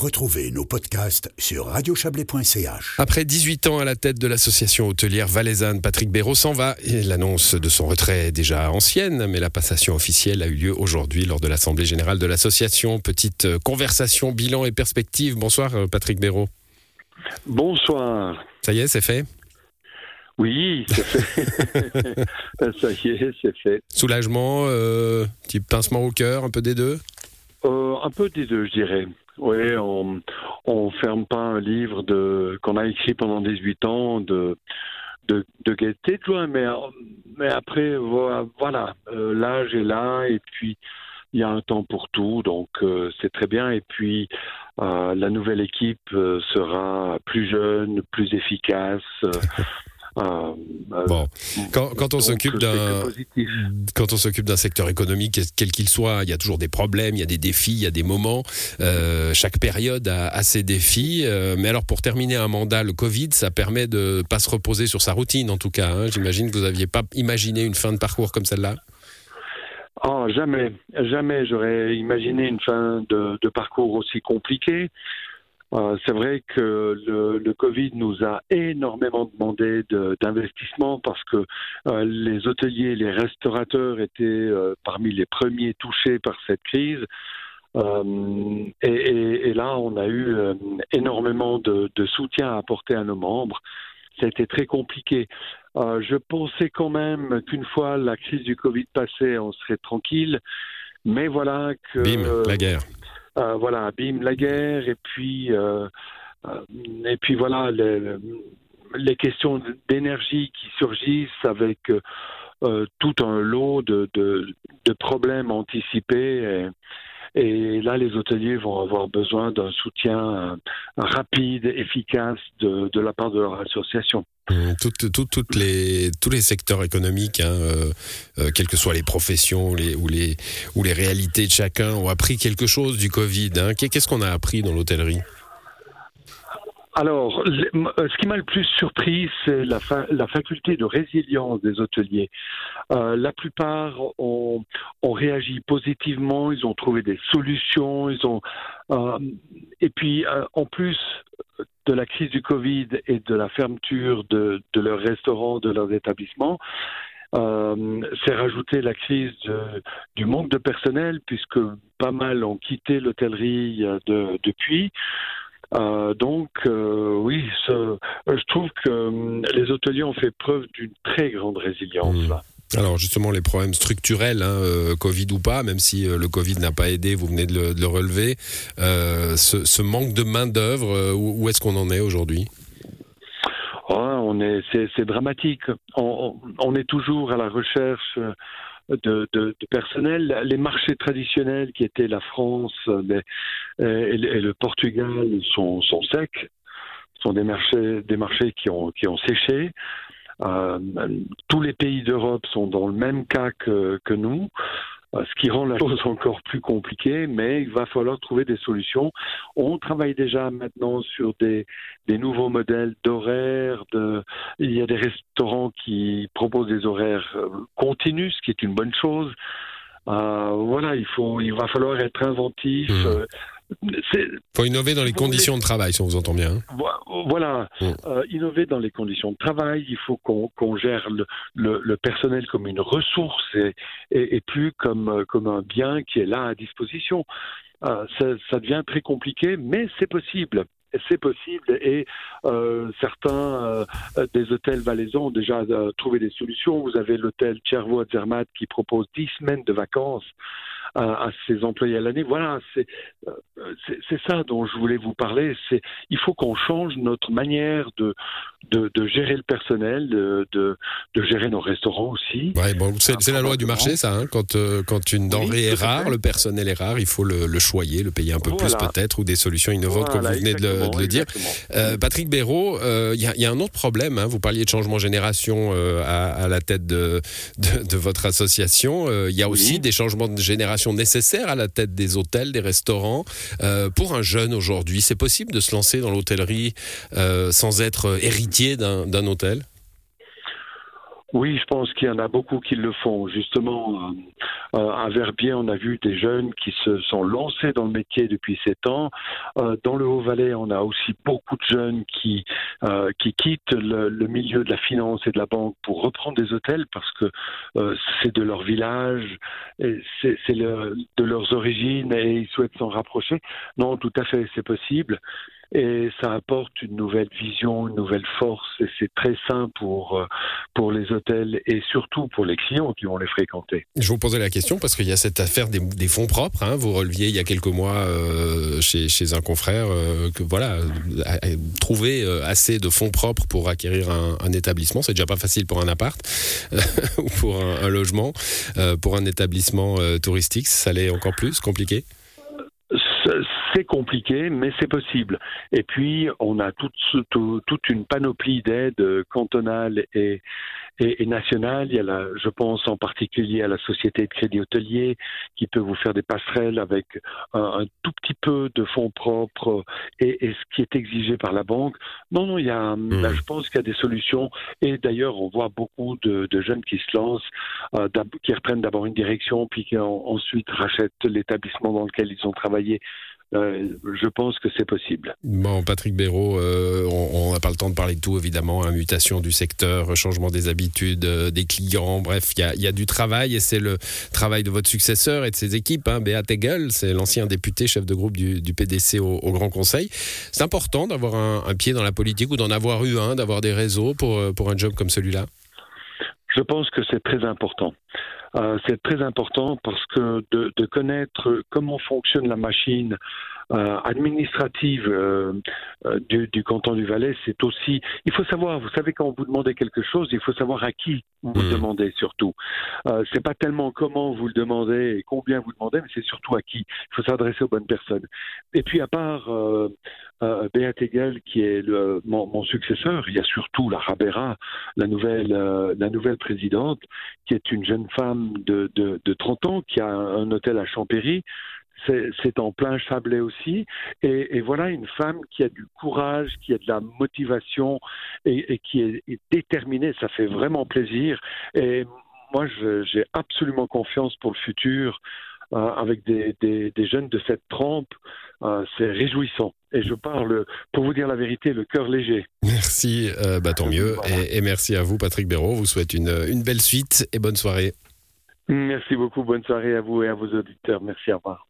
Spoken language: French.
Retrouvez nos podcasts sur radiochablais.ch. Après 18 ans à la tête de l'association hôtelière valaisanne, Patrick Béraud s'en va. L'annonce de son retrait est déjà ancienne, mais la passation officielle a eu lieu aujourd'hui lors de l'Assemblée générale de l'association. Petite euh, conversation, bilan et perspective. Bonsoir euh, Patrick Béraud. Bonsoir. Ça y est, c'est fait? Oui, c'est fait. Ça y est, c'est fait. Soulagement, euh, petit pincement au cœur, un peu des deux? Euh, un peu des deux, je dirais. Oui, on on ferme pas un livre de qu'on a écrit pendant 18 ans de de, de gaieté de joie, mais mais après vo- voilà, euh, l'âge est là et puis il y a un temps pour tout, donc euh, c'est très bien. Et puis euh, la nouvelle équipe euh, sera plus jeune, plus efficace. Euh, euh, Bon, quand, quand on s'occupe d'un positif. quand on s'occupe d'un secteur économique, quel qu'il soit, il y a toujours des problèmes, il y a des défis, il y a des moments. Euh, chaque période a, a ses défis. Euh, mais alors, pour terminer un mandat, le Covid, ça permet de pas se reposer sur sa routine, en tout cas. hein. J'imagine que vous n'aviez pas imaginé une fin de parcours comme celle-là. Ah, jamais, jamais j'aurais imaginé une fin de, de parcours aussi compliquée. Euh, c'est vrai que le, Covid nous a énormément demandé de- d'investissement parce que euh, les hôteliers, les restaurateurs étaient euh, parmi les premiers touchés par cette crise. Et, là, on a eu énormément de, soutien à apporter à nos membres. Ça a été très compliqué. Je pensais quand même qu'une fois la crise du Covid passée, on serait tranquille. Mais voilà que Bim, la guerre. Euh, voilà, bim, la guerre, et puis, euh, euh, et puis voilà, les, questions d'énergie qui surgissent avec tout un lot de, de, problèmes anticipés. Et, et là, les hôteliers vont avoir besoin d'un soutien rapide, efficace de, de la part de leur association. Hum, Toutes, toutes, toutes les, tous les secteurs économiques, hein, euh, euh, quelles que soient les professions les, ou, les, ou les réalités de chacun, ont appris quelque chose du Covid. hein. Qu'est- Qu'est-ce qu'on a appris dans l'hôtellerie? Alors, euh, ce qui m'a le plus surpris, c'est la, fa- la faculté de résilience des hôteliers. La plupart ont, réagi positivement, ils ont trouvé des solutions, ils ont et puis en plus de la crise du Covid et de la fermeture de, de leurs restaurants, de leurs établissements. Euh, c'est rajouté la crise de- du manque de personnel puisque pas mal ont quitté l'hôtellerie euh, de- depuis. Euh, donc, euh, oui, ce- je trouve que les hôteliers ont fait preuve d'une très grande résilience. Mmh. Alors justement, les problèmes structurels, hein, euh, Covid ou pas, même si euh, le Covid n'a pas aidé, vous venez de le, relever, euh, ce, manque de main-d'œuvre, où, est-ce qu'on en est aujourd'hui? Ouais, on est, c'est, dramatique. On, est toujours à la recherche de, personnel. Les marchés traditionnels qui étaient la France les- et, le- Portugal sont, sont secs. Sont des marchés, des marchés qui ont, qui ont séché. Euh, tous les pays d'Europe sont dans le même cas que, que nous, euh, ce qui rend la chose encore plus compliquée, mais il va falloir trouver des solutions. On travaille déjà maintenant sur des, des nouveaux modèles d'horaires. De... Il y a des restaurants qui proposent des horaires euh, continus, ce qui est une bonne chose. Euh, voilà, il faut, il va falloir être inventif. Mmh. C'est- faut innover dans les conditions de travail, si on vous entend bien. hein. Vo- Voilà. Euh, innover dans les conditions de travail, il faut qu'on gère le, le, le personnel comme une ressource et, et, et plus comme, euh, comme un bien qui est là à disposition. Euh, ça, ça devient très compliqué, mais c'est possible. C'est possible et euh, certains euh, des hôtels valaisans ont déjà trouvé des solutions. Vous avez l'hôtel Cervo à Zermatt qui propose 10 semaines de vacances à, à ses employés à l'année. Voilà, c'est euh, c'est c'est ça dont je voulais vous parler. C'est il faut qu'on change notre manière de, de, de gérer le personnel, de, de, de gérer nos restaurants aussi. Ouais, bon, c'est la loi du marché, ça. hein. Quand, euh, quand une denrée est rare, le personnel est rare, il faut le, le choyer, le payer un peu plus peut-être, ou des solutions innovantes comme Voilà, vous venez de le, exactement, de le dire. Euh, Patrick Béraud, euh, il y, a- il y a un autre problème. hein. Vous parliez de changement de génération à, à la tête de, de, votre association. Il y a aussi Oui. des changements de génération nécessaires à la tête des hôtels, des restaurants. Euh, pour un jeune aujourd'hui, c'est possible de se lancer dans l'hôtellerie euh, sans être héritier d'un hôtel? Oui, je pense qu'il y en a beaucoup qui le font. Justement, euh, euh, à Verbier, on a vu des jeunes qui se sont lancés dans le métier depuis sept ans. Euh, dans le Haut-Valais, on a aussi beaucoup de jeunes qui, qui quittent le, milieu de la finance et de la banque pour reprendre des hôtels parce que c'est de leur village, c'est de leurs origines et ils souhaitent s'en rapprocher. Non, tout à fait, c'est possible et ça apporte une nouvelle vision, une nouvelle force et c'est très sain pour, euh, pour les hôtels et surtout pour les clients qui vont les fréquenter. Je vous posais la question parce qu'il y a cette affaire des, des fonds propres. Hein. Vous releviez il y a quelques mois euh, chez, chez, un confrère euh, que voilà, trouver assez de fonds propres pour acquérir un, un établissement, c'est déjà pas facile pour un appart ou pour un, un logement. pour un établissement touristique, ça l'est encore plus compliqué? C'est compliqué, mais c'est possible. Et puis, on a toute, toute une panoplie d'aides cantonales et, et, nationales. Il y a la, je pense en particulier à la Société de crédit hôtelier qui peut vous faire des passerelles avec un, tout petit peu de fonds propres et, et, ce qui est exigé par la banque. Non, non, il y a, mmh. je pense qu'il y a des solutions. Et d'ailleurs, on voit beaucoup de, de, jeunes qui se lancent, euh, qui reprennent d'abord une direction, puis qui ensuite rachètent l'établissement dans lequel ils ont travaillé euh, je pense que c'est possible. Bon, Patrick Béraud, euh, on n'a pas le temps de parler de tout, évidemment. Hein, mutation du secteur, changement des habitudes euh, des clients. Bref, il y a, du travail et c'est le travail de votre successeur et de ses équipes. Hein, Béat Egel, c'est l'ancien député, chef de groupe du, PDC au, Grand Conseil. C'est important d'avoir un, pied dans la politique ou d'en avoir eu un, d'avoir des réseaux pour, pour un job comme celui-là? Je pense que c'est très important. Euh, c'est très important parce que de, de, connaître comment fonctionne la machine euh, administrative euh, euh, du, du, canton du Valais, c'est aussi. Il faut savoir, vous savez, quand vous demandez quelque chose, il faut savoir à qui vous le mmh. demandez surtout. Euh, c'est pas tellement comment vous le demandez et combien vous demandez, mais c'est surtout à qui. Il faut s'adresser aux bonnes personnes. Et puis à part euh, euh, Béat Egel, qui est le, mon, mon, successeur, il y a surtout la Rabera, la nouvelle, euh, la nouvelle présidente, qui est une jeune femme de, de, de 30 ans, qui a un hôtel à Champéry c'est en plein Chablais aussi. Et, et, voilà une femme qui a du courage, qui a de la motivation et, et qui est, est, déterminée. Ça fait vraiment plaisir. Et moi, j'ai absolument confiance pour le futur. Euh, avec des, des, des, jeunes de cette trempe, euh, c'est réjouissant. Et je parle, pour vous dire la vérité, le cœur léger. Merci, euh, bah, tant mieux. Voilà. Et, et, merci à vous, Patrick Béraud. Vous souhaite une, une belle suite et bonne soirée. Merci beaucoup. Bonne soirée à vous et à vos auditeurs. Merci. Au revoir.